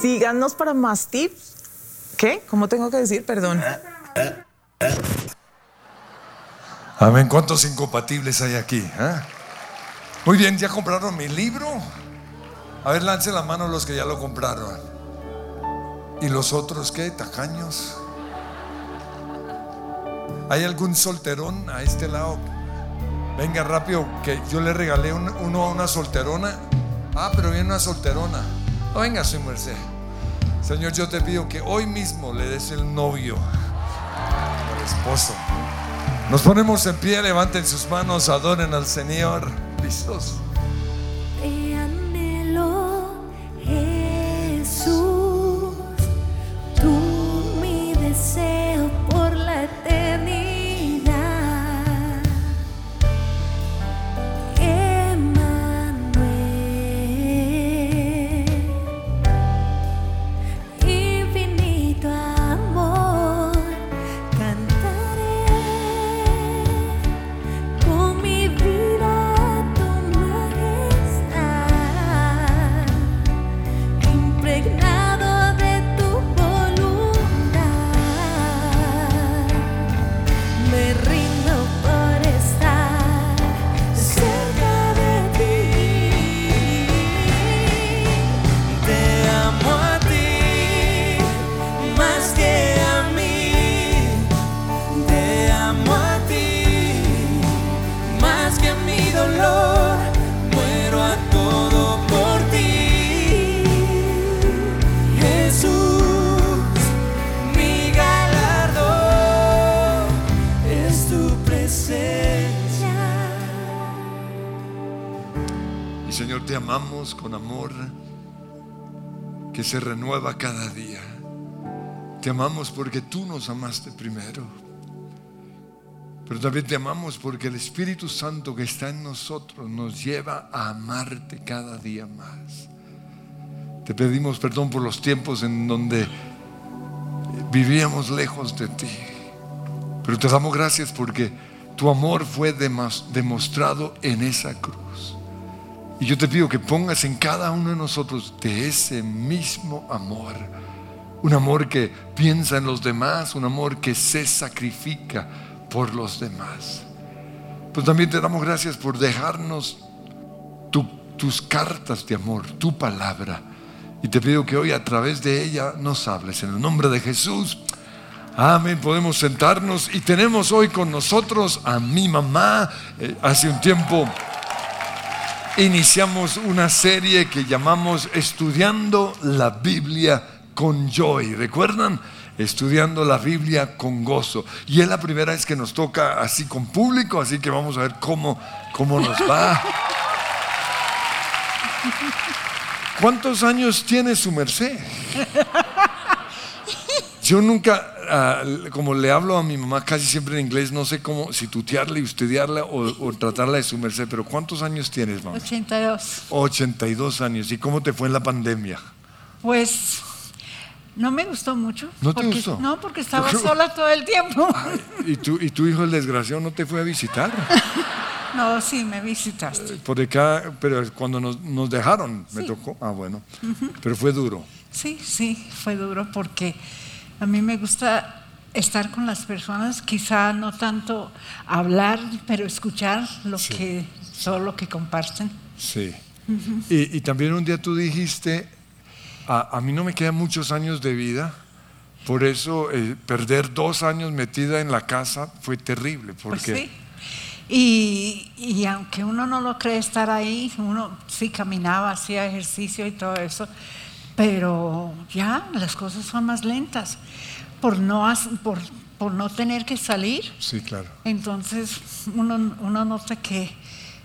síganos para más tips. ¿Qué? ¿Cómo tengo que decir? Perdón. Amén. ¿Cuántos incompatibles hay aquí? eh? Muy bien, ¿ya compraron mi libro? A ver, lance la mano los que ya lo compraron. ¿Y los otros qué? ¿Tacaños? ¿Hay algún solterón a este lado? Venga rápido, que yo le regalé un- uno a una solterona. Ah, pero viene una solterona. Venga, su merced. Señor, yo te pido que hoy mismo le des el novio al esposo. Nos ponemos en pie, levanten sus manos, adoren al Señor. ¿Listos? Se renueva cada día. Te amamos porque tú nos amaste primero. Pero también te amamos porque el Espíritu Santo que está en nosotros nos lleva a amarte cada día más. Te pedimos perdón por los tiempos en donde vivíamos lejos de ti. Pero te damos gracias porque tu amor fue demostrado en esa cruz. Y yo te pido que pongas en cada uno de nosotros de ese mismo amor. Un amor que piensa en los demás, un amor que se sacrifica por los demás. Pues también te damos gracias por dejarnos tu- tus cartas de amor, tu palabra. Y te pido que hoy a través de ella nos hables. En el nombre de Jesús. Amén. Podemos sentarnos y tenemos hoy con nosotros a mi mamá. Eh, hace un tiempo iniciamos una serie que llamamos Estudiando la Biblia con Joy. ¿Recuerdan? Estudiando la Biblia con gozo. Y es la primera vez que nos toca así con público, así que vamos a ver cómo, cómo nos va. ¿Cuántos años tiene su merced? Yo nunca, como le hablo a mi mamá casi siempre en inglés, no sé cómo, si tutearla y estudiarla o, o tratarla de su merced, pero ¿cuántos años tienes, mamá? 82. 82 años. ¿Y cómo te fue en la pandemia? Pues no me gustó mucho. ¿No te gustó? No, porque estaba sola todo el tiempo. ¿Y tu, ¿Y tu hijo, el desgraciado, no te fue a visitar? No, sí, me visitaste. Por acá, pero cuando nos, nos dejaron, me tocó. Ah, bueno. Pero fue duro. Sí, sí, fue duro porque a mí me gusta estar con las personas, quizá no tanto hablar, pero escuchar lo Sí. que todo lo que comparten. Sí. y, y también un día tú dijiste, a, a mí no me quedan muchos años de vida, por eso eh, perder dos años metida en la casa fue terrible, Pues porque sí. Y, y aunque uno no lo cree estar ahí, uno sí caminaba, hacía ejercicio y todo eso, pero ya las cosas son más lentas por no, por, por no tener que salir. sí, claro. Entonces uno, uno nota que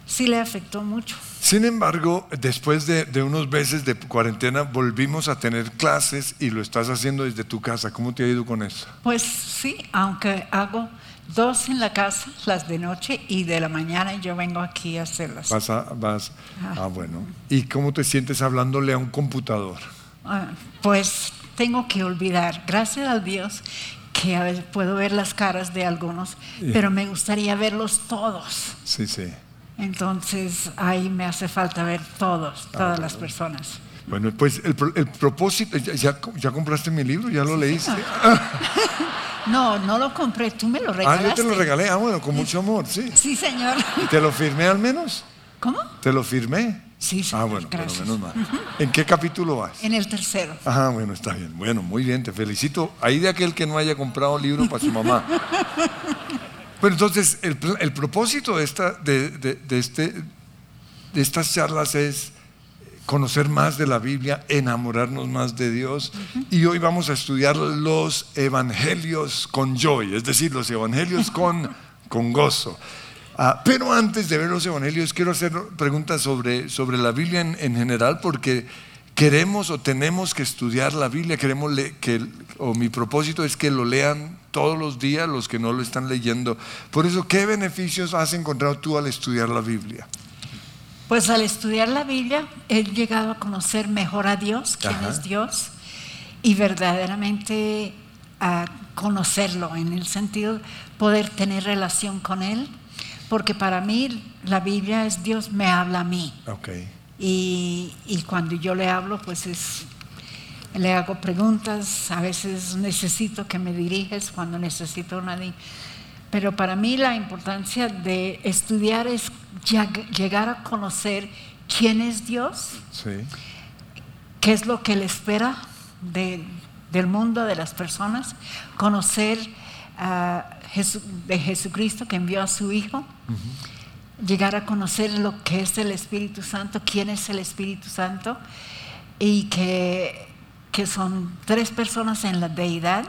sí le afectó mucho. Sin embargo, después de, de unos meses de cuarentena, volvimos a tener clases y lo estás haciendo desde tu casa. ¿Cómo te ha ido con eso? Pues sí, aunque hago dos en la casa, las de noche y de la mañana, y yo vengo aquí a hacerlas. Vas a- vas, ah, bueno. ¿Y cómo te sientes hablándole a un computador? Ah, Pues tengo que olvidar, gracias a Dios, que a veces puedo ver las caras de algunos, pero me gustaría verlos todos. Sí, sí. Entonces ahí me hace falta ver todos, todas las personas. Bueno, pues el, pro- el propósito, ya, ya- ya compraste mi libro? ¿Ya lo leíste? No, no lo compré, tú me lo Ah, regalaste. yo te lo regalé. Ah, bueno, con mucho amor, sí. Sí, señor. ¿Y ¿Te lo firmé al menos? ¿Cómo? ¿Te lo firmé? Sí, Ah, señor, bueno, pero gracias. menos mal. ¿En qué capítulo vas? En el tercero. Ajá, bueno, está bien. Bueno, muy bien, te felicito. Ahí de aquel que no haya comprado libro para su mamá. Bueno, entonces, el, propósito de, esta, de, de- de este, de estas charlas es conocer más de la Biblia, enamorarnos más de Dios. Y hoy vamos a estudiar los evangelios con joy, es decir, los evangelios con, con gozo. Ah, pero antes de ver los evangelios, quiero hacer preguntas sobre, sobre la Biblia en, en general, porque queremos o tenemos que estudiar la Biblia, queremos le- que, o mi propósito es que lo lean todos los días los que no lo están leyendo. Por eso, ¿qué beneficios has encontrado tú al estudiar la Biblia? Pues al estudiar la Biblia he llegado a conocer mejor a Dios, quién Ajá. es Dios, y verdaderamente a conocerlo, en el sentido de poder tener relación con Él, porque para mí la Biblia es Dios me habla a mí. Y, y cuando yo le hablo, pues es, le hago preguntas, a veces necesito que me diriges cuando necesito una... Pero para mí la importancia de estudiar es lleg- llegar a conocer quién es Dios, Sí. qué es lo que Él espera de- del mundo, de las personas, conocer a Jesu- de Jesucristo que envió a su Hijo, llegar a conocer lo que es el Espíritu Santo, quién es el Espíritu Santo, y que, que son tres personas en la deidad,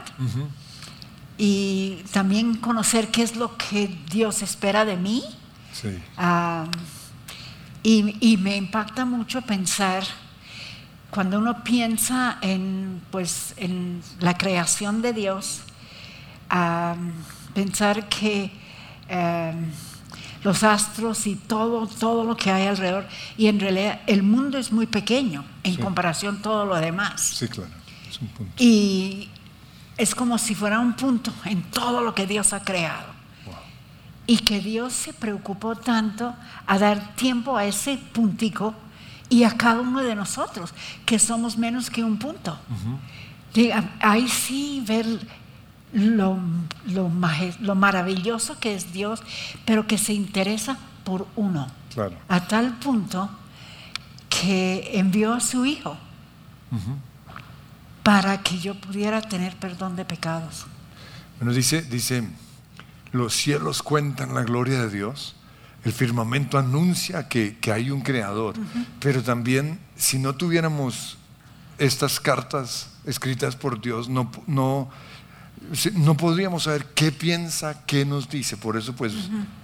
y también conocer qué es lo que Dios espera de mí. Sí. Y, y me impacta mucho pensar, cuando uno piensa en, pues, en la creación de Dios, ah, pensar que eh, los astros y todo, todo lo que hay alrededor, y en realidad el mundo es muy pequeño en Sí. comparación a todo lo demás. Sí, claro. Es un punto. Y es como si fuera un punto en todo lo que Dios ha creado. Y que Dios se preocupó tanto a dar tiempo a ese puntico y a cada uno de nosotros, que somos menos que un punto. Diga, Ahí sí ver lo, lo, maravilloso que es Dios, pero que se interesa por uno. Claro. A tal punto que envió a su Hijo para que yo pudiera tener perdón de pecados. Bueno, dice, dice, los cielos cuentan la gloria de Dios, el firmamento anuncia que, que hay un creador, pero también si no tuviéramos estas cartas escritas por Dios, no, no, no podríamos saber qué piensa, qué nos dice. Por eso pues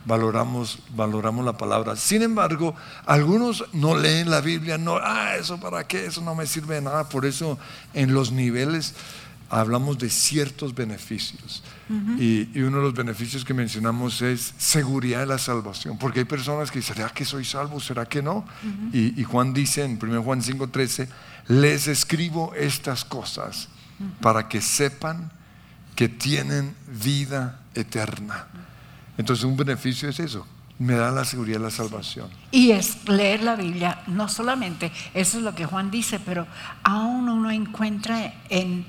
valoramos, valoramos la palabra. Sin embargo, algunos no leen la Biblia, no, ah, eso para qué, eso no me sirve de nada. Por eso en los niveles hablamos de ciertos beneficios. y, y uno de los beneficios que mencionamos es seguridad de la salvación. Porque hay personas que dicen, ¿será que soy salvo? ¿Será que no? y, y Juan dice en 1 Juan 5:13, les escribo estas cosas para que sepan que tienen vida eterna. Entonces un beneficio es eso, me da la seguridad de la salvación. Y es leer la Biblia, no solamente, eso es lo que Juan dice, pero aún uno encuentra en,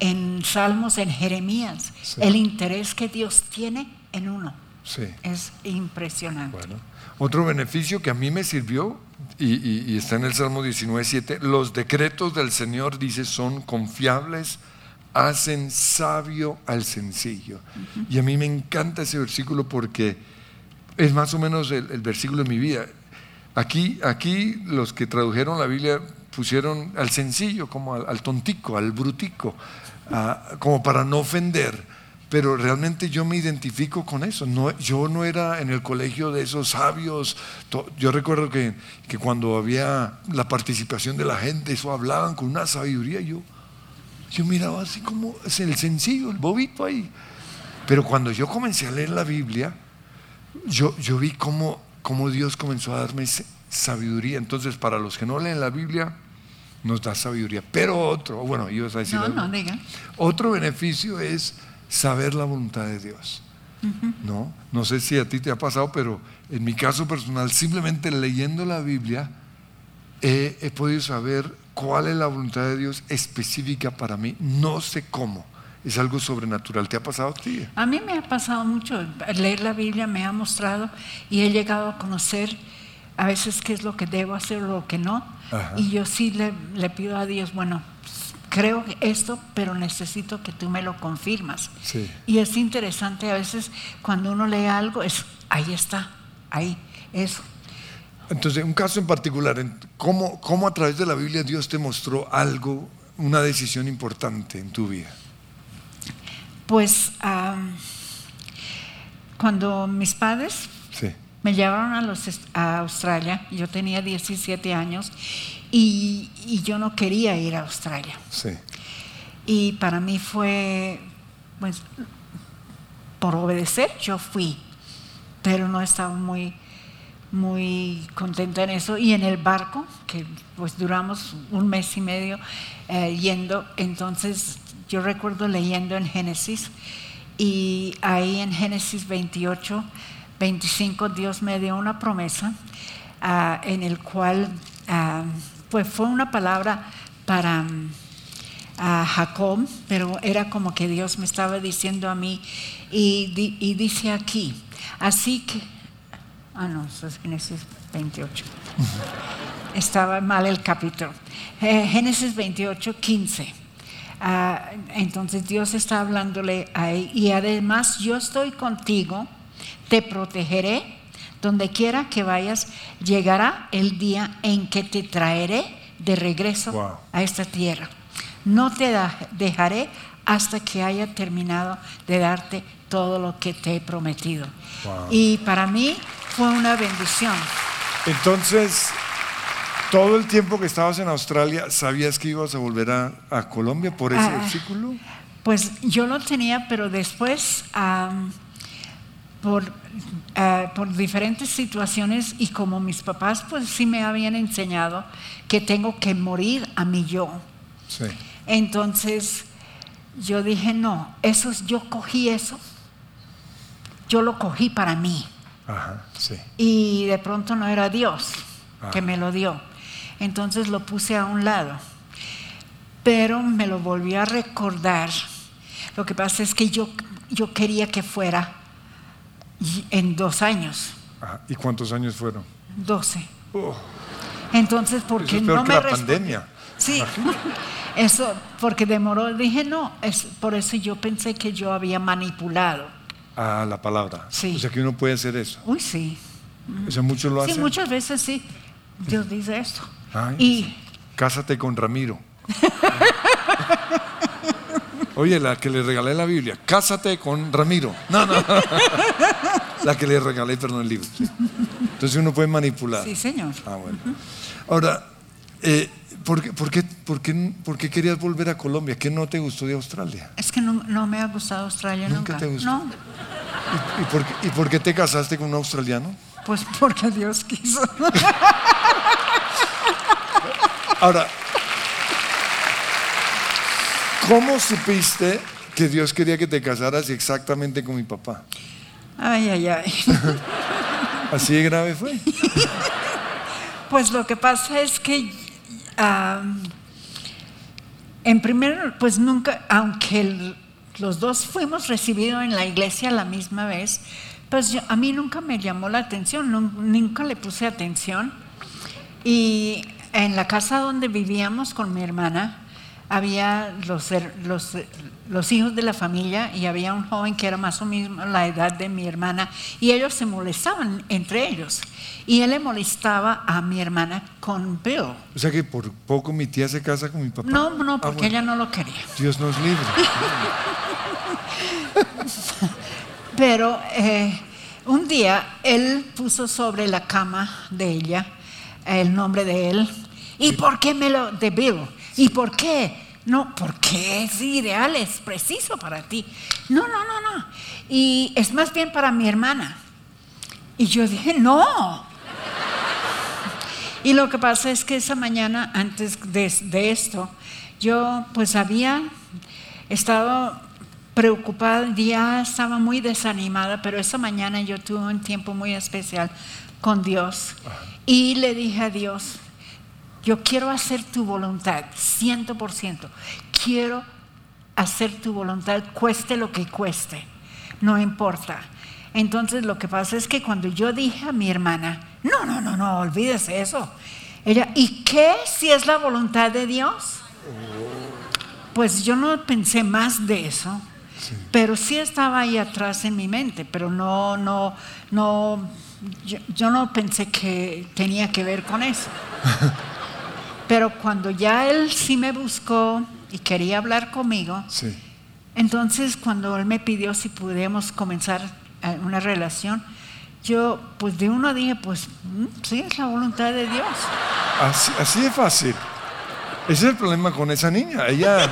en Salmos, en Jeremías, Sí. el interés que Dios tiene en uno. Sí. Es impresionante. Bueno, otro beneficio que a mí me sirvió, y, y- y está en el Salmo 19.7, los decretos del Señor, dice, son confiables, hacen sabio al sencillo. Y a mí me encanta ese versículo porque es más o menos el, versículo de mi vida. Aquí, aquí los que tradujeron la Biblia pusieron al sencillo, como al, tontico, al brutico, como para no ofender. Pero realmente yo me identifico con eso. Yo no era en el colegio de esos sabios. Yo recuerdo que, que cuando había la participación de la gente, eso hablaban con una sabiduría. Yo, yo miraba así como es el sencillo, el bobito ahí. Pero cuando yo comencé a leer la Biblia, yo, yo vi cómo, cómo Dios comenzó a darme sabiduría. Entonces, para los que no leen la Biblia, nos da sabiduría. Pero otro, bueno, ibas a decir No, no, diga. Otro beneficio es saber la voluntad de Dios. ¿No? no sé si a ti te ha pasado, pero en mi caso personal, simplemente leyendo la Biblia, he, he podido saber cuál es la voluntad de Dios específica para mí. No sé cómo. Es algo sobrenatural. ¿Te ha pasado a ti? A mí me ha pasado mucho, leer la Biblia me ha mostrado y he llegado a conocer a veces qué es lo que debo hacer o lo que no. Ajá. Y yo sí le, le pido a Dios, bueno, creo esto, pero necesito que tú me lo confirmas. Sí. Y es interesante a veces cuando uno lee algo, es, ahí está, ahí, eso. Entonces, un caso en particular, ¿cómo, ¿cómo a través de la Biblia Dios te mostró algo, una decisión importante en tu vida? Pues cuando mis padres Sí. Me llevaron a, los, est- a Australia, yo tenía 17 años y, y yo no quería ir a Australia. Sí. Y para mí fue, pues, por obedecer, yo fui, pero no estaba muy, muy contenta en eso. Y en el barco, que pues duramos un mes y medio eh, yendo, entonces yo recuerdo leyendo en Génesis, y ahí en Génesis 28, 25, Dios me dio una promesa ah, en el cual, ah, pues fue una palabra para mm, a Jacob, pero era como que Dios me estaba diciendo a mí, y, y dice aquí, así que, ah no, eso es Génesis 28, estaba mal el capítulo, Eh, Génesis 28, 15. Ah, entonces Dios está hablándole ahí, y además yo estoy contigo, te protegeré, donde quiera que vayas, llegará el día en que te traeré de regreso Wow. a esta tierra. No te dejaré hasta que haya terminado de darte todo lo que te he prometido. Wow. Y para mí fue una bendición. Entonces, todo el tiempo que estabas en Australia, ¿sabías que ibas a volver a, a Colombia por ese Ah. versículo? Pues yo lo tenía, pero después, por, ah, por diferentes situaciones y como mis papás pues sí me habían enseñado que tengo que morir a mi yo. Sí. Entonces yo dije, no, eso es- yo cogí eso, yo lo cogí para mí. Ajá, sí. Y de pronto no era Dios que me lo dio. Entonces lo puse a un lado. Pero me lo volvió a recordar. Lo que pasa es que yo, yo quería que fuera en dos años, Ajá. ¿Y cuántos años fueron? doce. Oh, Entonces, eso porque es peor no que me la pandemia. Sí, eso, porque demoró. Dije, no, es por eso yo pensé que yo había manipulado. Ah, la palabra. Sí. O sea que uno puede hacer eso. Uy, sí. O sea, muchos lo Sí, hacen. muchas veces sí. Dios dice esto. Ay, y Cásate con Ramiro. Oye, la que le regalé la Biblia, cásate con Ramiro. No, no. La que le regalé, perdón, el libro. sí. Entonces uno puede manipular. sí, señor. Ah, bueno. Ahora, eh, ¿por, qué, por, qué, por, qué, por qué querías volver a Colombia? ¿Qué no te gustó de Australia? Es que no, no me ha gustado Australia ¿Nunca nunca. te gustó? No, ¿Y, y por, qué- y por qué te casaste con un australiano? pues porque Dios quiso. Ahora, ¿cómo supiste que Dios quería que te casaras exactamente con mi papá? Ay, ay, ay. ¿Así de grave fue? Pues lo que pasa es que, en primer, pues nunca, aunque los dos fuimos recibidos en la iglesia a la misma vez, pues a mí nunca me llamó la atención, nun- nunca le puse atención. Y en la casa donde vivíamos con mi hermana, había los, los, los hijos de la familia y había un joven que era más o menos la edad de mi hermana y ellos se molestaban entre ellos. Y él le molestaba a mi hermana con Bill. O sea que por poco mi tía se casa con mi papá. No, no, Ah, porque bueno. ella no lo quería. Dios nos libre. Pero eh, un día él puso sobre la cama de ella el nombre de él. ¿Y por qué me lo de Bill? ¿Y por qué? No, porque es ideal, es preciso para ti. No, no, no, no. Y es más bien para mi hermana. Y yo dije, no. Y lo que pasa es que esa mañana, antes de, de esto, yo pues había estado preocupada, ya estaba muy desanimada, pero esa mañana yo tuve un tiempo muy especial con Dios y le dije a Dios, Yo quiero hacer tu voluntad, ciento por ciento. Quiero hacer tu voluntad, cueste lo que cueste, no importa. Entonces lo que pasa es que cuando yo dije a mi hermana, no, no, no, no, olvídese eso. Ella, ¿y qué si es la voluntad de Dios? Pues yo no pensé más de eso, pero sí estaba ahí atrás en mi mente, pero no, no, no, yo, yo no pensé que tenía que ver con eso. Pero cuando ya él sí me buscó y quería hablar conmigo, Sí. entonces cuando él me pidió si pudiéramos comenzar eh, una relación, yo pues de uno dije, pues mm, sí, es la voluntad de Dios. Así, así de fácil. Ese es el problema con esa niña. Ella,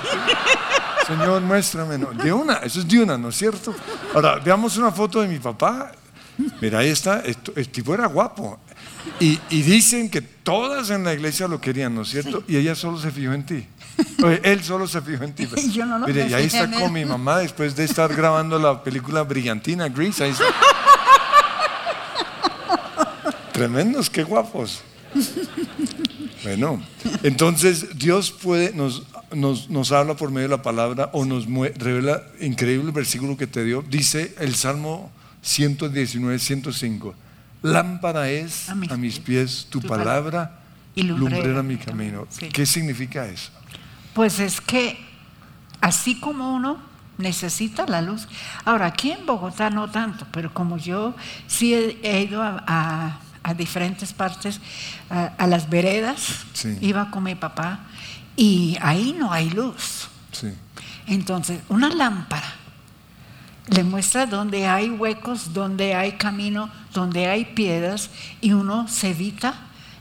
Señor, muéstrame. No, de una, eso es de una, ¿no es cierto? Ahora, veamos una foto de mi papá. Mira, ahí está. esto- el tipo era guapo. Y, y dicen que todas en la iglesia lo querían, ¿no es cierto? Y ella solo se fijó en ti. Oye, Él solo se fijó en ti. Yo no lo Mire, y ahí está con mi mamá después de estar grabando la película Brillantina, Grease. Ahí está. Tremendos, qué guapos. Bueno, entonces Dios puede, nos, nos, nos habla por medio de la palabra o nos revela increíble versículo que te dio. Dice el Salmo 119, 105. Lámpara es a A mis, pies tu tu palabra y lumbrera lumbrera mi mi camino. Sí. ¿Qué significa eso? Pues es que así como uno necesita la luz. Ahora, aquí en Bogotá no tanto, pero como yo sí he, he ido a, a- a diferentes partes, a, a las veredas, Sí. iba con mi papá, y ahí no hay luz. Sí. Entonces, una lámpara le muestra dónde hay huecos, dónde hay camino, dónde hay piedras, y uno se evita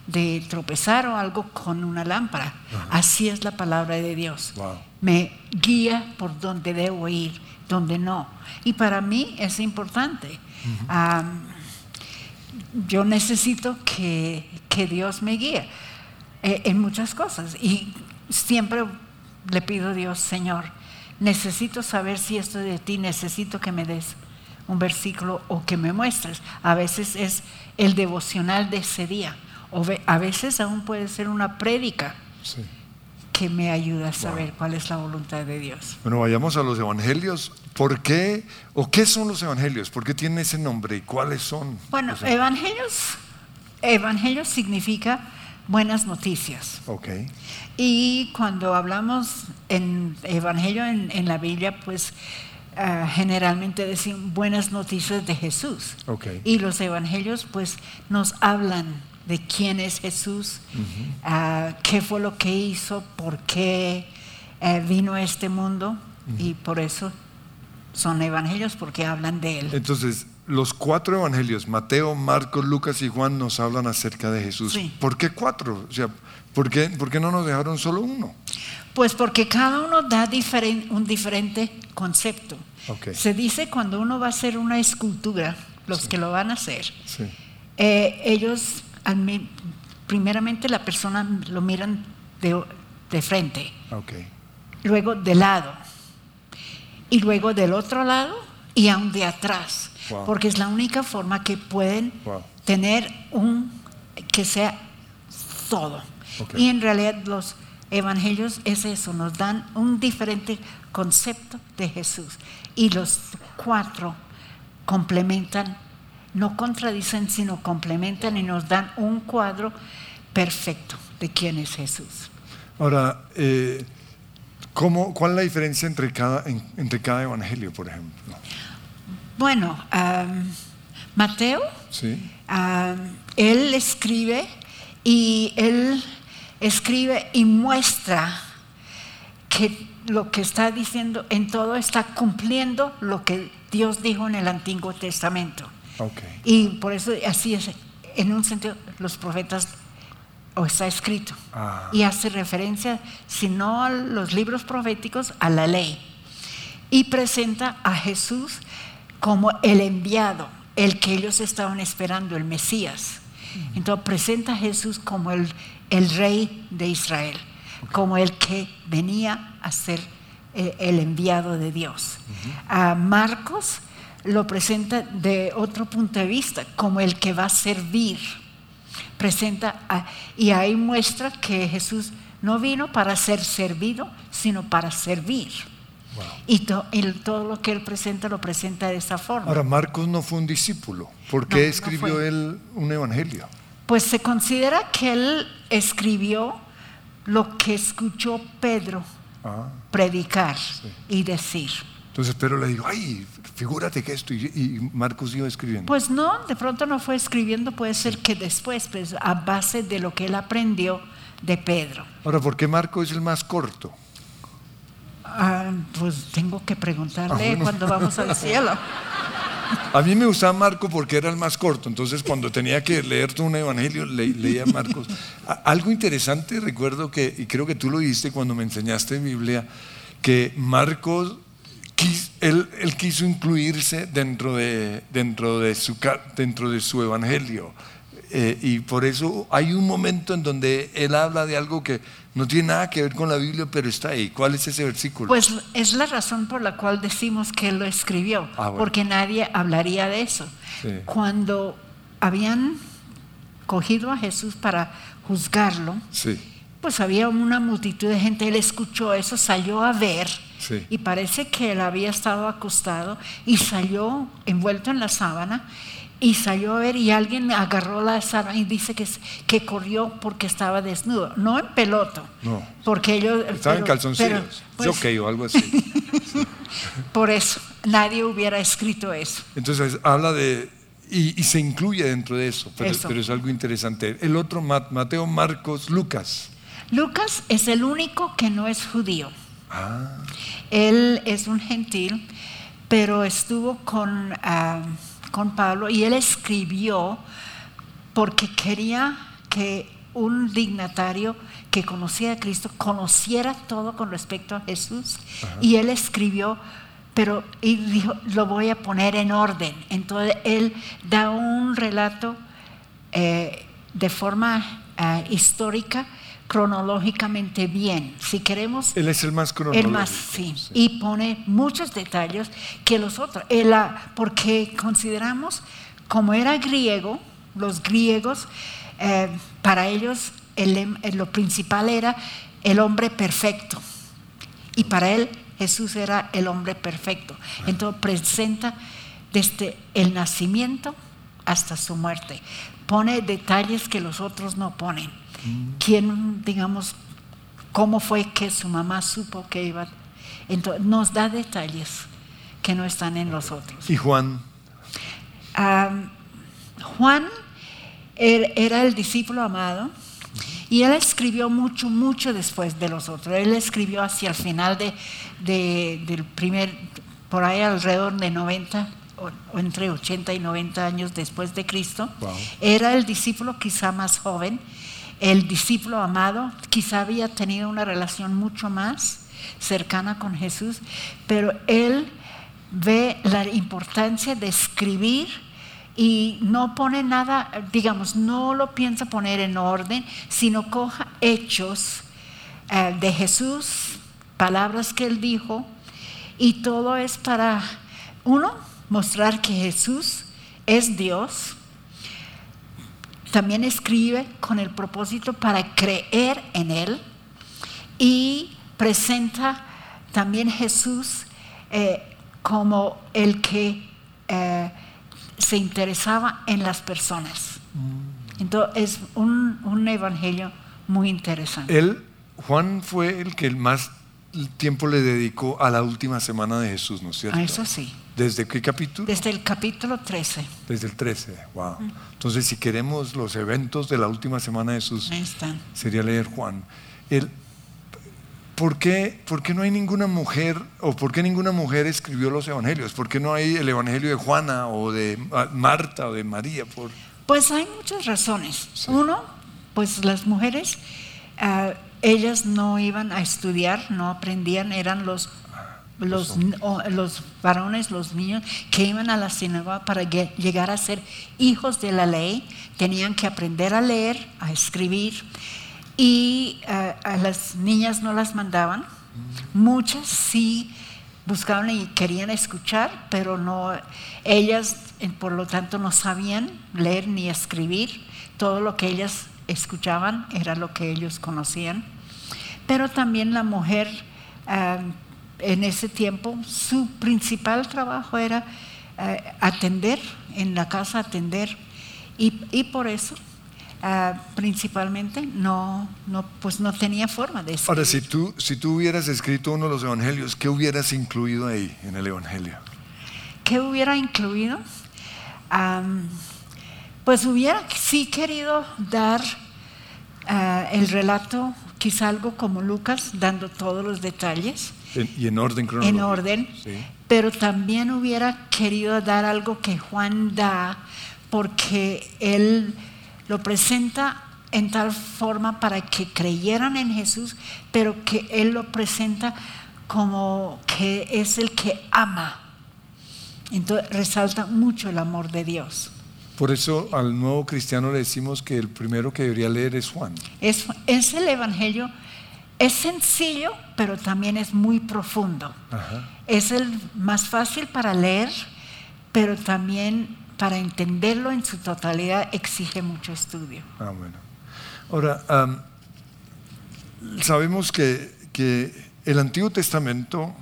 de tropezar o algo con una lámpara. Así es la palabra de Dios. Wow. Me guía por donde debo ir, donde no. Y para mí es importante. Yo necesito que, que Dios me guíe eh, en muchas cosas. Y siempre le pido a Dios, Señor, necesito saber si esto es de ti, necesito que me des un versículo o que me muestres. A veces es el devocional de ese día, o a veces aún puede ser una prédica Sí. que me ayuda a saber cuál es la voluntad de Dios. Bueno, vayamos a los evangelios. ¿Por qué o qué son los evangelios? ¿Por qué tienen ese nombre y cuáles son? Bueno, evangelios, evangelios significa buenas noticias. Y cuando hablamos en evangelio en, en la Biblia, pues ah, generalmente decimos buenas noticias de Jesús. Ok. Y los evangelios pues nos hablan de quién es Jesús, ah, qué fue lo que hizo, por qué eh, vino a este mundo y por eso son evangelios porque hablan de él. Entonces, los cuatro evangelios, Mateo, Marcos, Lucas y Juan, nos hablan acerca de Jesús. Sí. ¿Por qué cuatro? O sea, ¿por qué, por qué no nos dejaron solo uno? Pues porque cada uno da diferen- un diferente concepto. Se dice cuando uno va a hacer una escultura, los que lo van a hacer, Sí. eh, ellos, primeramente la persona lo miran de, de frente, Ok. luego de lado, y luego del otro lado y aún de atrás, Wow. porque es la única forma que pueden Wow. tener un que sea todo. Ok. Y en realidad los evangelios es eso, nos dan un diferente concepto de Jesús. Y los cuatro complementan, no contradicen, sino complementan y nos dan un cuadro perfecto de quién es Jesús. Ahora, eh, ¿cómo, ¿cuál es la diferencia entre cada, en- entre cada evangelio, por ejemplo? Bueno, Mateo Sí. Él escribe y él escribe y muestra que lo que está diciendo en todo está cumpliendo lo que Dios dijo en el Antiguo Testamento. Ok. Y por eso así es, en un sentido, los profetas, o está escrito, Ah. y hace referencia, si no a los libros proféticos, a la ley. Y presenta a Jesús como el enviado, el que ellos estaban esperando, el Mesías. Entonces presenta a Jesús como el, el rey de Israel, como el que venía a ser eh, el enviado de Dios. A Marcos lo presenta de otro punto de vista, como el que va a servir. presenta a- y ahí muestra que Jesús no vino para ser servido, sino para servir. Y, to- y todo lo que él presenta lo presenta de esa forma. Ahora, Marcos no fue un discípulo. ¿Por qué no escribió él un evangelio? Pues se considera que él escribió lo que escuchó Pedro Ah, predicar y decir. entonces Pedro le dijo, ay, figúrate que esto, y, y Marcos iba escribiendo. Pues no, de pronto no fue escribiendo, puede ser que después, pues a base de lo que él aprendió de Pedro. Ahora, ¿por qué Marcos es el más corto? Ah, pues tengo que preguntarle Ah, bueno. cuando vamos al cielo. A mí me gustaba Marco porque era el más corto, entonces cuando tenía que leer todo un evangelio le- leía Marcos. Algo interesante, recuerdo que, y creo que tú lo dijiste cuando me enseñaste Biblia, que Marcos, quis- él, él quiso incluirse dentro de, dentro de, su, dentro de su evangelio. Eh, y por eso hay un momento en donde él habla de algo que no tiene nada que ver con la Biblia, pero está ahí. ¿Cuál es ese versículo? Pues es la razón por la cual decimos que él lo escribió, Ah, bueno. porque nadie hablaría de eso. Sí. Cuando habían cogido a Jesús para juzgarlo, sí. pues había una multitud de gente, él escuchó eso, salió a ver Sí. y parece que él había estado acostado y salió envuelto en la sábana y salió a ver y alguien agarró la sábana y dice que, que corrió porque estaba desnudo, no en peloto, No. porque ellos... Estaba en calzoncillos. pues, ok o algo así. Por eso, nadie hubiera escrito eso. Entonces habla de, y, y se incluye dentro de eso pero, Eso. pero es algo interesante. El otro, Ma- Mateo, Marcos, Lucas. Lucas es el único que no es judío. Ah, Él es un gentil, pero estuvo con, ah, con Pablo y él escribió porque quería que un dignatario que conocía a Cristo conociera todo con respecto a Jesús. Y él escribió, pero y dijo, lo voy a poner en orden. Entonces él da un relato eh, de forma ah, histórica, cronológicamente bien. Si queremos él es el más el cronológico. más, sí, y pone muchos detalles que los otros, él, ah, porque consideramos, como era griego, los griegos, eh, para ellos el lem- eh, lo principal era el hombre perfecto, y para él Jesús era el hombre perfecto. Entonces presenta desde el nacimiento hasta su muerte, pone detalles que los otros no ponen. Quién, digamos, cómo fue que su mamá supo que iba. Entonces, nos da detalles que no están en los otros. Y Juan, Am, Juan er- era el discípulo amado y él escribió mucho, mucho después de los otros. Él escribió hacia el final de, de- del primer, por ahí alrededor de 90 o, o entre 80 y 90 años después de Cristo. Wow. Era el discípulo quizá más joven, el discípulo amado, quizá había tenido una relación mucho más cercana con Jesús, pero él ve la importancia de escribir y no pone nada, digamos, no lo piensa poner en orden, sino coja hechos eh, de Jesús, palabras que él dijo, y todo es para, uno, mostrar que Jesús es Dios, también escribe con el propósito para creer en Él y presenta también Jesús eh, como el que eh, se interesaba en las personas. Entonces es un, un evangelio muy interesante. él, Juan fue el que el más tiempo le dedicó a la última semana de Jesús, ¿no es cierto? Ah, eso sí, ¿Desde qué capítulo? desde el capítulo 13. Desde el 13, wow. Entonces, si queremos los eventos de la última semana de Jesús, sería leer Juan. El, ¿por, qué, por qué no hay ninguna mujer, o por qué ninguna mujer escribió los evangelios? ¿Por qué no hay el evangelio de Juana, o de Marta, o de María? Por, Pues hay muchas razones. Uno, pues las mujeres, ah, ellas no iban a estudiar, no aprendían, eran los, los, o- los varones, los niños que iban a la sinagoga para lle- llegar a ser hijos de la ley, tenían que aprender a leer, a escribir, y ah, a las niñas no las mandaban. Muchas sí buscaban y querían escuchar, pero no, ellas eh, por lo tanto no sabían leer ni escribir, todo lo que ellas escuchaban era lo que ellos conocían. Pero también la mujer ah, en ese tiempo, su principal trabajo era eh, atender, en la casa atender. Y, y por eso, ah, principalmente, no, no, pues no tenía forma de Ahora, si escribir. tú, si tú hubieras escrito uno de los evangelios, ¿qué hubieras incluido ahí en el evangelio? ¿Qué hubiera incluido? Am, pues hubiera sí querido dar ah, el relato, quizá algo como Lucas, dando todos los detalles En- y en orden cronológico. en orden, Sí. pero también hubiera querido dar algo que Juan da, porque él lo presenta en tal forma para que creyeran en Jesús, pero que él lo presenta como que es el que ama. Entonces resalta mucho el amor de Dios. Por eso al nuevo cristiano le decimos que el primero que debería leer es Juan. Es, es el Evangelio, es sencillo, pero también es muy profundo. Ajá. Es el más fácil para leer, pero también para entenderlo en su totalidad exige mucho estudio. Ah, bueno. Ahora, sabemos que, que el Antiguo Testamento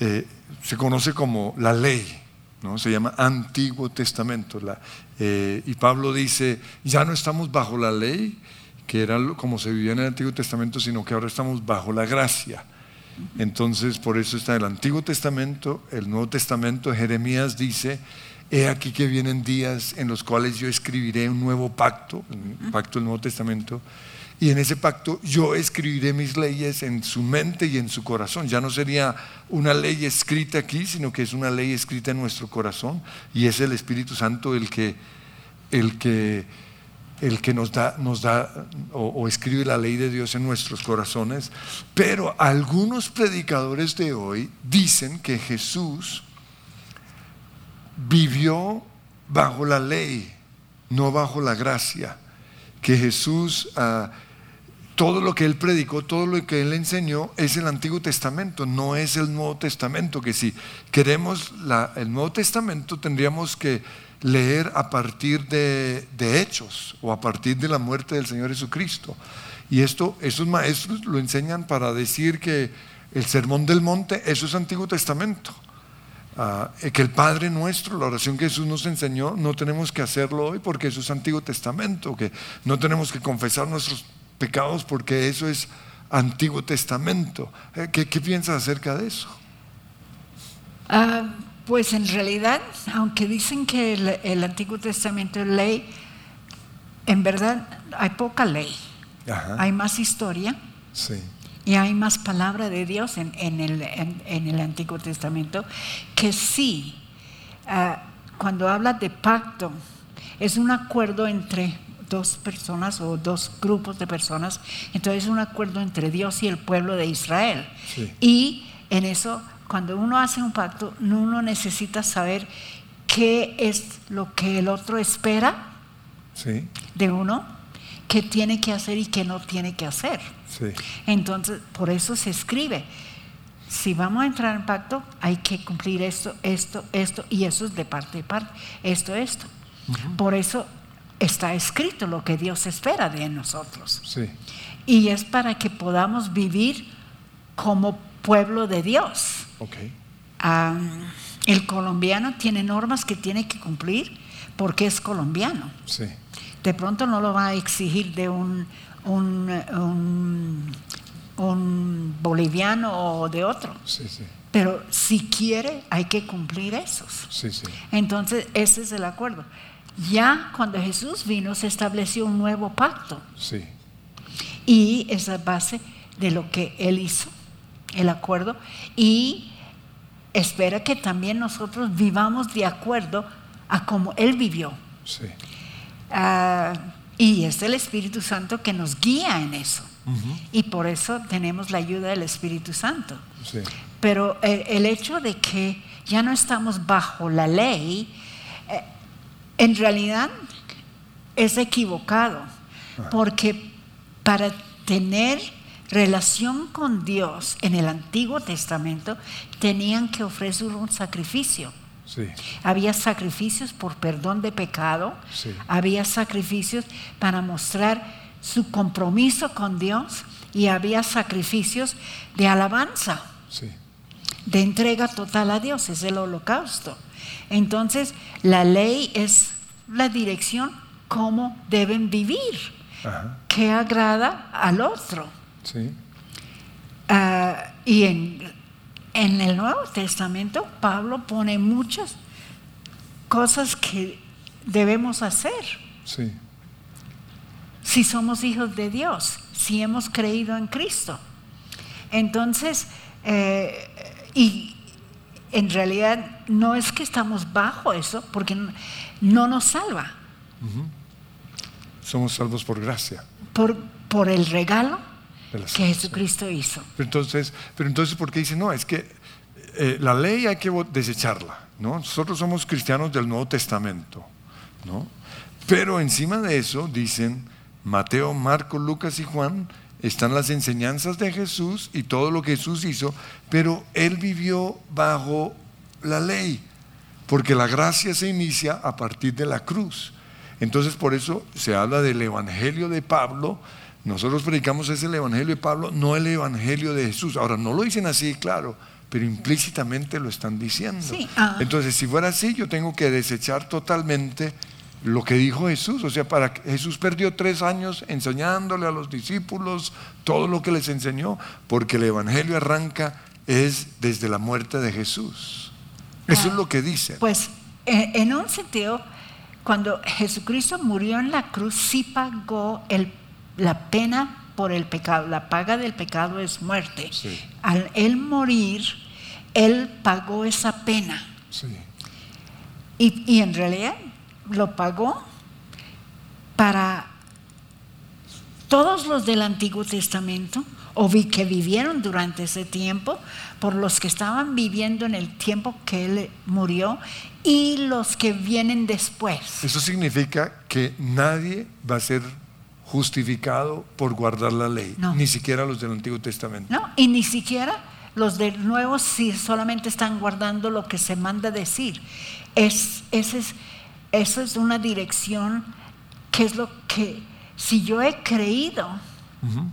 eh, se conoce como la ley, ¿no? se llama Antiguo Testamento. la- eh, y Pablo dice, ya no estamos bajo la ley, que era como se vivía en el Antiguo Testamento, sino que ahora estamos bajo la gracia. Entonces, por eso está el Antiguo Testamento, el Nuevo Testamento, Jeremías dice, he aquí que vienen días en los cuales yo escribiré un nuevo pacto, un pacto del Nuevo Testamento, y en ese pacto yo escribiré mis leyes en su mente y en su corazón. Ya no sería una ley escrita aquí, sino que es una ley escrita en nuestro corazón, y es el Espíritu Santo el que, el que el que nos da, nos da o, escribe la ley de Dios en nuestros corazones, pero algunos predicadores de hoy dicen que Jesús vivió bajo la ley, no bajo la gracia, que Jesús, ah, todo lo que él predicó, todo lo que él enseñó es el Antiguo Testamento, no es el Nuevo Testamento, que si queremos el Nuevo Testamento tendríamos que leer a partir de, hechos o a partir de la muerte del Señor Jesucristo. Y esto, esos maestros lo enseñan para decir que el Sermón del Monte, eso es Antiguo Testamento. Ah, que el Padre nuestro, la oración que Jesús nos enseñó, no tenemos que hacerlo hoy porque eso es Antiguo Testamento, que no tenemos que confesar nuestros pecados porque eso es Antiguo Testamento. Eh, ¿Qué, qué piensas acerca de eso? Ah, pues en realidad, aunque dicen que el, el Antiguo Testamento es ley, en verdad hay poca ley. Ajá. Hay más historia Sí, y hay más palabra de Dios en, en el, en- en el Antiguo Testamento que sí, ah, cuando habla de pacto, es un acuerdo entre dos personas o dos grupos de personas, entonces es un acuerdo entre Dios y el pueblo de Israel. Sí. Y en eso, cuando uno hace un pacto, uno necesita saber qué es lo que el otro espera sí, de uno, qué tiene que hacer y qué no tiene que hacer. sí. Entonces, por eso se escribe. Si vamos a entrar en pacto, hay que cumplir esto, esto, esto, y eso es de parte y parte, esto, esto. Por eso está escrito lo que Dios espera de nosotros. sí. Y es para que podamos vivir como pueblo de Dios. Ok. Ah, el colombiano tiene normas que tiene que cumplir porque es colombiano. Sí, De pronto no lo va a exigir de un, un, un- un boliviano o de otro, sí, sí, pero si quiere hay que cumplir esos. sí, sí. Entonces ese es el acuerdo. Ya cuando Jesús vino se estableció un nuevo pacto sí. y esa es base de lo que Él hizo, el acuerdo, y espera que también nosotros vivamos de acuerdo a como Él vivió. sí. Ah, y es el Espíritu Santo que nos guía en eso. Y por eso tenemos la ayuda del Espíritu Santo. sí. Pero el, el hecho de que ya no estamos bajo la ley, eh, en realidad es equivocado. Porque para tener relación con Dios en el Antiguo Testamento tenían que ofrecer un sacrificio. Sí. Había sacrificios por perdón de pecado, Sí. había sacrificios para mostrar su compromiso con Dios y había sacrificios de alabanza, Sí. de entrega total a Dios, es el holocausto. Entonces, la ley es la dirección cómo deben vivir, Ajá. que agrada al otro. Sí. Ah, y en, en el Nuevo Testamento Pablo pone muchas cosas que debemos hacer Sí. si somos hijos de Dios, si hemos creído en Cristo. Entonces, eh, y en realidad no es que estamos bajo eso, porque no- no nos salva Somos salvos por gracia. por, por el regalo De que. Jesucristo hizo. Pero entonces, pero entonces ¿por qué dice no? Es que eh, la ley hay que desecharla, ¿no? Nosotros somos cristianos del Nuevo Testamento, ¿no? Pero encima de eso dicen Mateo, Marcos, Lucas y Juan están las enseñanzas de Jesús y todo lo que Jesús hizo, pero él vivió bajo la ley, porque la gracia se inicia a partir de la cruz. Entonces por eso se habla del evangelio de Pablo. Nosotros predicamos ese el evangelio de Pablo, no el evangelio de Jesús. Ahora no lo dicen así, claro, pero implícitamente lo están diciendo. Sí, ah. Entonces si fuera así, yo tengo que desechar totalmente lo que dijo Jesús. O sea, para Jesús perdió tres años enseñándole a los discípulos todo lo que les enseñó, porque el evangelio arranca es desde la muerte de Jesús. Eso es lo que dice. Pues eh, en un sentido, cuando Jesucristo murió en la cruz, sí pagó el- la pena por el pecado. La paga del pecado es muerte. Sí. Al él morir, él pagó esa pena. Sí. Y, y en realidad lo pagó para todos los del Antiguo Testamento, o vi que vivieron durante ese tiempo, por los que estaban viviendo en el tiempo que él murió y los que vienen después. Eso significa que nadie va a ser justificado por guardar la ley, No. ni siquiera los del Antiguo Testamento. ¿no? Y ni siquiera los del nuevo si solamente están guardando lo que se manda decir. Es, ese es, eso es una dirección que es lo que, si yo he creído,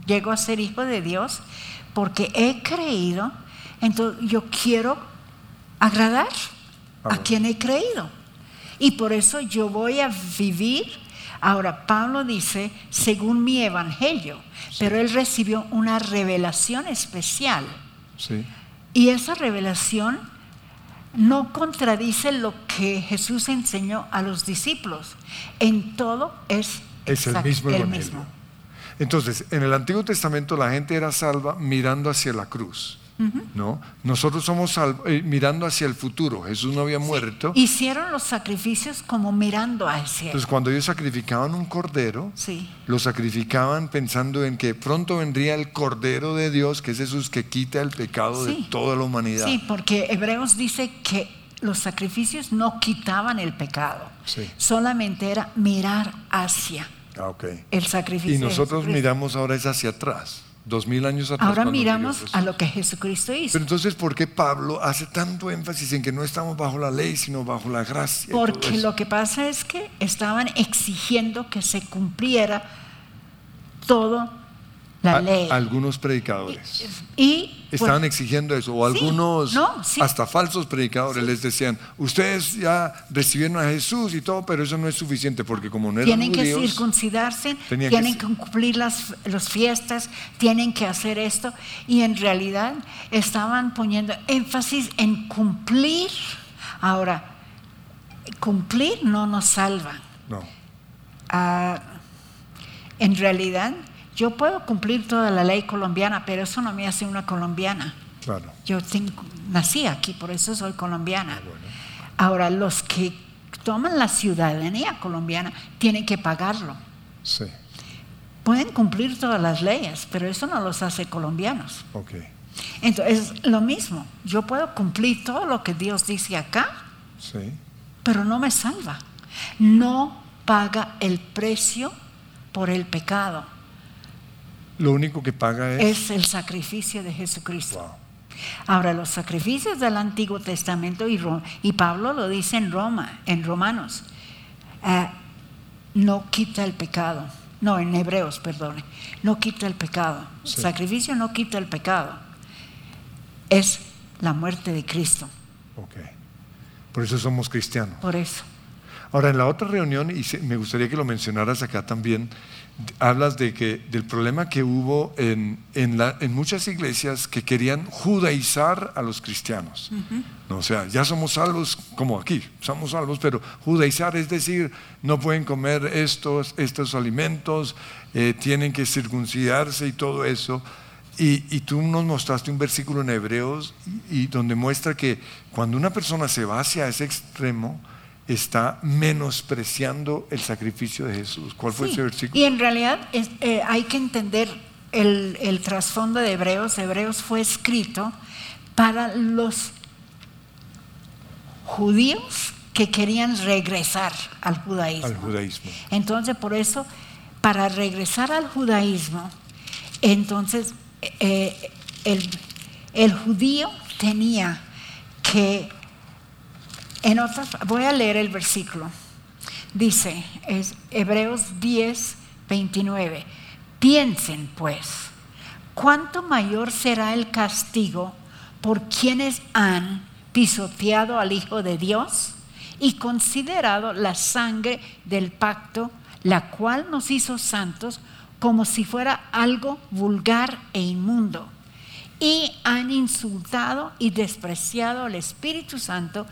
llego a ser hijo de Dios, porque he creído, entonces yo quiero agradar Ah, a bueno. quien he creído. Y por eso yo voy a vivir. Ahora, Pablo dice, según mi evangelio, pero él recibió una revelación especial. Sí. Y esa revelación no contradice lo que Jesús enseñó a los discípulos. En todo es, Es el mismo el evangelio. mismo. Entonces, en el Antiguo Testamento la gente era salva mirando hacia la cruz. ¿No? Nosotros somos salvos eh, mirando hacia el futuro. Jesús no había muerto. Hicieron los sacrificios como mirando hacia él. Entonces, cuando ellos sacrificaban un cordero, Sí. lo sacrificaban pensando en que pronto vendría el cordero de Dios, que es Jesús que quita el pecado Sí. de toda la humanidad. Sí, porque Hebreos dice que los sacrificios no quitaban el pecado, Sí. solamente era mirar hacia Ah, ok. el sacrificio. Y nosotros miramos ahora es hacia atrás, dos mil años atrás. Ahora miramos a lo que Jesucristo hizo. Pero entonces, ¿por qué Pablo hace tanto énfasis en que no estamos bajo la ley, sino bajo la gracia? Porque lo que pasa es que estaban exigiendo que se cumpliera todo la A- ley. Algunos predicadores Y estaban exigiendo eso, o Sí, algunos, no, sí. hasta falsos predicadores, les decían: Ustedes ya recibieron a Jesús y todo, pero eso no es suficiente, porque como no eran tienen que judíos, circuncidarse, que tienen cir- que, cumplir las, las fiestas, tienen que hacer esto. Y en realidad estaban poniendo énfasis en cumplir. Ahora, cumplir no nos salva. no, Ah, en realidad, yo puedo cumplir toda la ley colombiana, pero eso no me hace una colombiana. claro. Yo tengo- nací aquí, por eso soy colombiana. Ah, bueno. Ahora, los que toman la ciudadanía colombiana tienen que pagarlo. Sí, Pueden cumplir todas las leyes, pero eso no los hace colombianos. ok. Entonces, lo mismo, yo puedo cumplir todo lo que Dios dice acá, Sí, pero no me salva. No paga el precio por el pecado. Lo único que paga es. Es el sacrificio de Jesucristo. Wow. Ahora, los sacrificios del Antiguo Testamento, y, y Pablo lo dice en Roma, en Romanos, eh, no quita el pecado. No, en Hebreos, perdone. No quita el pecado. Sí. Sacrificio no quita el pecado. Es la muerte de Cristo. Ok. Por eso somos cristianos. Por eso. Ahora, en la otra reunión, y me gustaría que lo mencionaras acá también, hablas de que, del problema que hubo en, en, la- en muchas iglesias que querían judaizar a los cristianos. No, o sea, ya somos salvos como aquí, somos salvos, pero judaizar es decir, no pueden comer estos, estos alimentos, eh, tienen que circuncidarse y todo eso. Y, y tú nos mostraste un versículo en Hebreos y, y donde muestra que cuando una persona se va hacia ese extremo, está menospreciando el sacrificio de Jesús. ¿Cuál fue Sí, ese versículo? Y en realidad es- eh, hay que entender el, el trasfondo de Hebreos. Hebreos fue escrito para los judíos que querían regresar al judaísmo. Al judaísmo. Entonces, por eso, para regresar al judaísmo, entonces eh, el, el judío tenía que, en otras, voy a leer el versículo. Dice, es Hebreos 10, 29. Piensen pues, ¿cuánto mayor será el castigo por quienes han pisoteado al Hijo de Dios y considerado la sangre del pacto, la cual nos hizo santos, como si fuera algo vulgar e inmundo? Y han insultado y despreciado al Espíritu Santo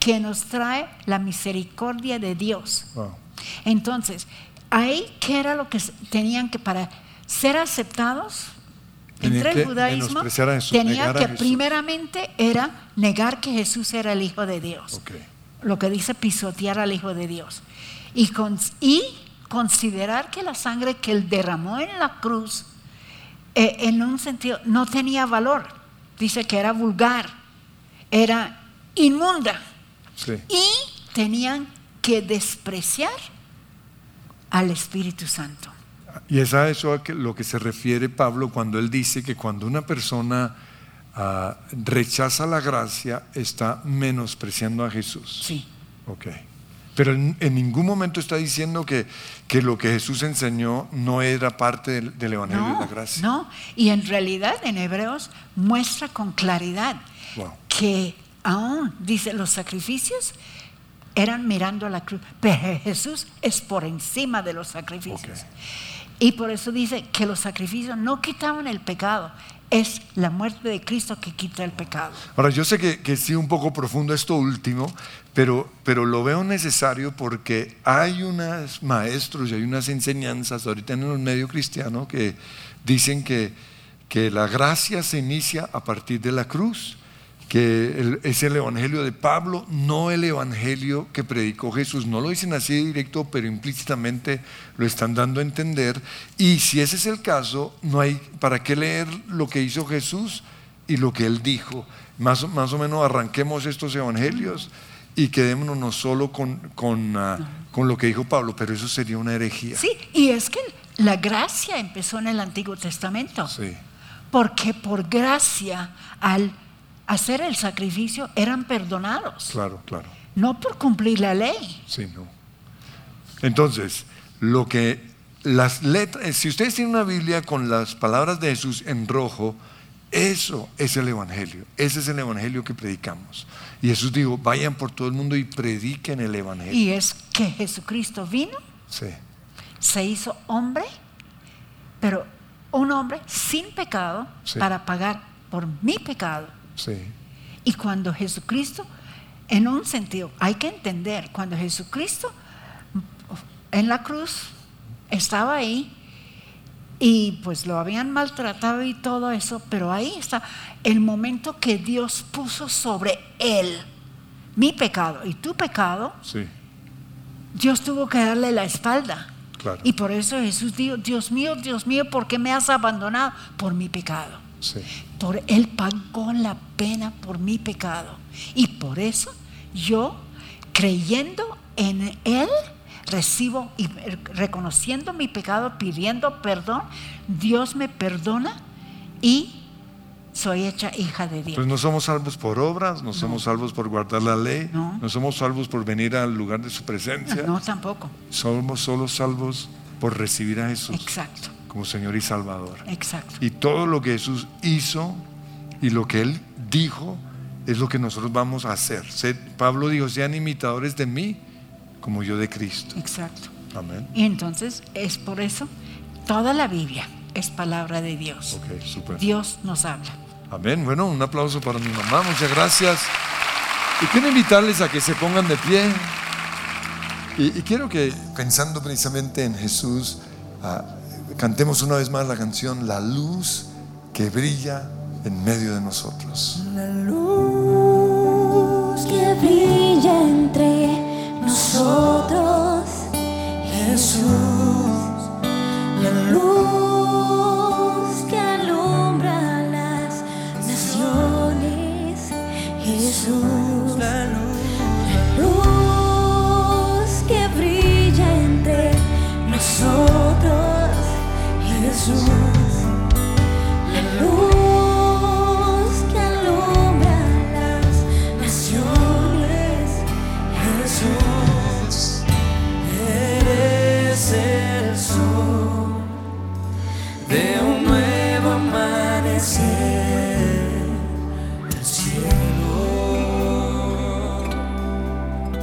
que nos trae la misericordia de Dios. Wow. Entonces, ahí, ¿qué era lo que tenían que para ser aceptados? Entre el judaísmo, tenía que primeramente era negar que Jesús era el Hijo de Dios lo que dice pisotear al Hijo de Dios. Y, con- y considerar que la sangre que él derramó en la cruz, eh, en un sentido, no tenía valor. Dice que era vulgar, era inmunda. Sí. Y tenían que despreciar al Espíritu Santo. Y es a eso a lo que se refiere Pablo cuando él dice que cuando una persona ah, rechaza la gracia, está menospreciando a Jesús. Sí. Ok. Pero en, en ningún momento está diciendo que, que lo que Jesús enseñó no era parte del, del Evangelio de la gracia. no. Y en realidad en Hebreos muestra con claridad Wow. que aún, dice, los sacrificios eran mirando a la cruz, pero Jesús es por encima de los sacrificios. Y por eso dice que los sacrificios no quitaban el pecado, es la muerte de Cristo que quita el pecado. Ahora, yo sé que, que sí un poco profundo esto último, pero, pero lo veo necesario porque hay unos maestros y hay unas enseñanzas ahorita en el medio cristiano que dicen que, que la gracia se inicia a partir de la cruz, que es el evangelio de Pablo, no el evangelio que predicó Jesús. No lo dicen así directo, pero implícitamente lo están dando a entender. Y si ese es el caso, no hay para qué leer lo que hizo Jesús y lo que él dijo. Más, o- más o menos arranquemos estos evangelios y quedémonos no solo con, con, ah, con lo que dijo Pablo, pero eso sería una herejía. Sí, y es que la gracia empezó en el Antiguo Testamento. Sí. Porque por gracia, al hacer el sacrificio, eran perdonados. Claro, claro. No por cumplir la ley. Sí, no. Entonces, lo que las letras, si ustedes tienen una Biblia con las palabras de Jesús en rojo, eso es el Evangelio. Ese es el Evangelio que predicamos. Y Jesús dijo, vayan por todo el mundo y prediquen el Evangelio. Y es que Jesucristo vino, Sí, se hizo hombre, pero un hombre sin pecado Sí. para pagar por mi pecado. Sí, Y cuando Jesucristo, en un sentido, hay que entender, cuando Jesucristo en la cruz estaba ahí y pues lo habían maltratado y todo eso, pero ahí está el momento que Dios puso sobre él mi pecado y tu pecado, sí. Dios tuvo que darle la espalda. Claro. Y por eso Jesús dijo, Dios mío, Dios mío, ¿por qué me has abandonado? Por mi pecado. Sí. Por Él pagó la pena por mi pecado. Y por eso yo, creyendo en Él, recibo y reconociendo mi pecado, pidiendo perdón, Dios me perdona y soy hecha hija de Dios. Pues no somos salvos por obras, no somos salvos por guardar la ley, No. no somos salvos por venir al lugar de su presencia. no, tampoco. Somos solo salvos por recibir a Jesús Exacto, como Señor y Salvador. exacto. Y todo lo que Jesús hizo y lo que Él dijo es lo que nosotros vamos a hacer. Pablo dijo, sean imitadores de mí como yo de Cristo. Exacto. Amén. Y entonces es por eso, toda la Biblia es palabra de Dios. Ok, súper. Dios nos habla. Amén. Bueno, un aplauso para mi mamá. Muchas gracias. Y quiero invitarles a que se pongan de pie. Y, y quiero que, pensando precisamente en Jesús, ah, cantemos una vez más la canción La luz que brilla en medio de nosotros. La luz que brilla entre nosotros, Jesús. La luz que alumbra las naciones, Jesús.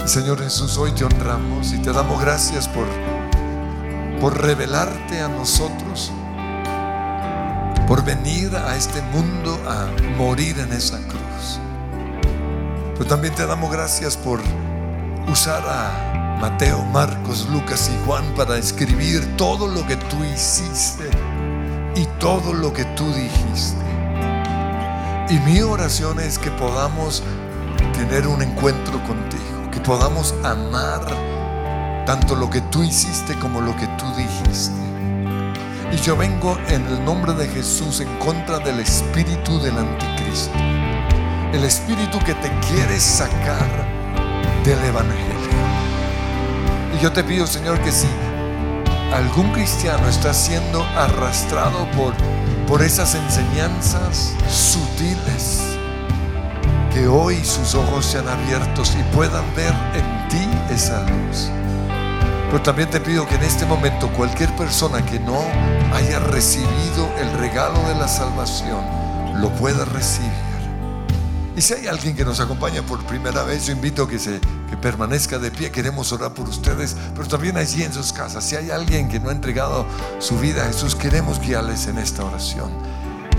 Señor Jesús, hoy te honramos y te damos gracias por revelarte a nosotros, por venir a este mundo a morir en esa cruz. Pero también te damos gracias por usar a Mateo, Marcos, Lucas y Juan para escribir todo lo que tú hiciste y todo lo que tú dijiste. Y mi oración es que podamos tener un encuentro contigo, que podamos amar tanto lo que tú hiciste como lo que tú dijiste. Y yo vengo en el nombre de Jesús en contra del espíritu del anticristo, el espíritu que te quiere sacar del evangelio. Y yo te pido, Señor, que si algún cristiano está siendo arrastrado por, por esas enseñanzas sutiles, que hoy sus ojos sean abiertos y puedan ver en ti esa luz. Pero también te pido que en este momento cualquier persona que no haya recibido el regalo de la salvación lo pueda recibir. Y si hay alguien que nos acompaña por primera vez, yo invito a que, se, que permanezca de pie. Queremos orar por ustedes, pero también allí en sus casas. Si hay alguien que no ha entregado su vida a Jesús, queremos guiarles en esta oración.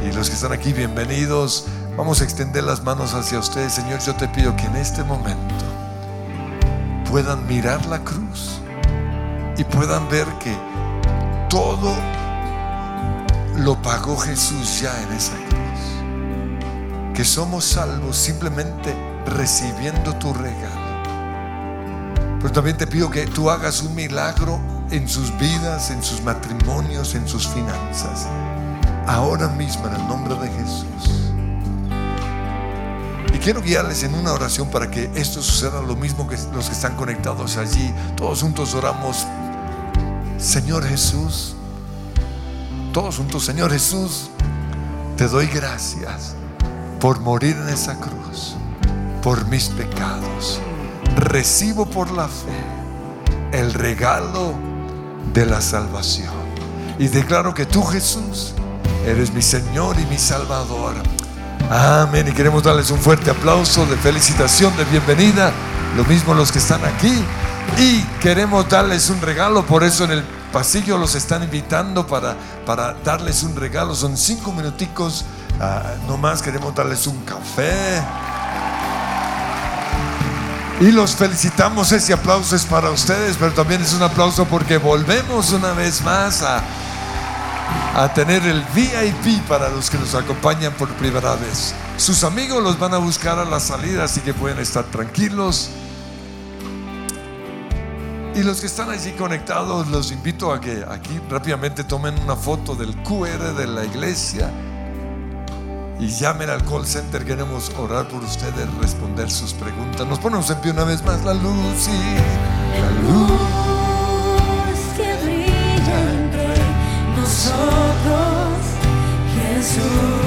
Y los que están aquí, bienvenidos. Vamos a extender las manos hacia ustedes. Señor, yo te pido que en este momento puedan mirar la cruz y puedan ver que todo lo pagó Jesús ya en esa cruz. Que somos salvos simplemente recibiendo tu regalo. Pero también te pido que tú hagas un milagro en sus vidas, en sus matrimonios, en sus finanzas. Ahora mismo en el nombre de Jesús. Y quiero guiarles en una oración para que esto suceda lo mismo que los que están conectados allí. Todos juntos oramos. Señor Jesús, todos juntos, Señor Jesús, te doy gracias por morir en esa cruz, por mis pecados. Recibo por la fe el regalo de la salvación. Y declaro que tú, Jesús, eres mi Señor y mi Salvador. Amén. Y queremos darles un fuerte aplauso de felicitación, de bienvenida. Lo mismo los que están aquí. Y queremos darles un regalo, por eso en el pasillo los están invitando para, para darles un regalo. Son cinco minuticos, ah, no más queremos darles un café. Y los felicitamos, ese aplauso es para ustedes, pero también es un aplauso porque volvemos una vez más a, a tener el VIP para los que nos acompañan por primera vez. Sus amigos los van a buscar a la salida, así que pueden estar tranquilos. Y los que están allí conectados, los invito a que aquí rápidamente tomen una foto del QR de la iglesia y llamen al call center. Queremos orar por ustedes, responder sus preguntas. Nos ponemos en pie una vez más la luz y la luz. Que brilla entre nosotros, Jesús.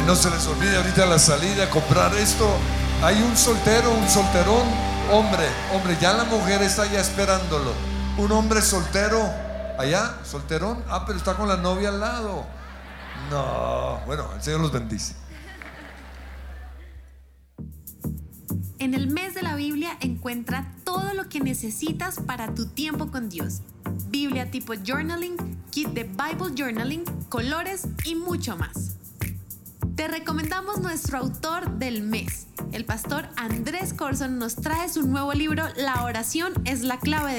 No se les olvide ahorita la salida comprar esto. Hay un soltero, un solterón, hombre, hombre, ya la mujer está ya esperándolo. Un hombre soltero, allá, solterón, ah, pero está con la novia al lado. No, bueno, el Señor los bendice. En el mes de la Biblia encuentra todo lo que necesitas para tu tiempo con Dios. Biblia tipo journaling, kit de Bible journaling, colores y mucho más. Te recomendamos nuestro autor del mes. El pastor Andrés Corson nos trae su nuevo libro La oración es la clave de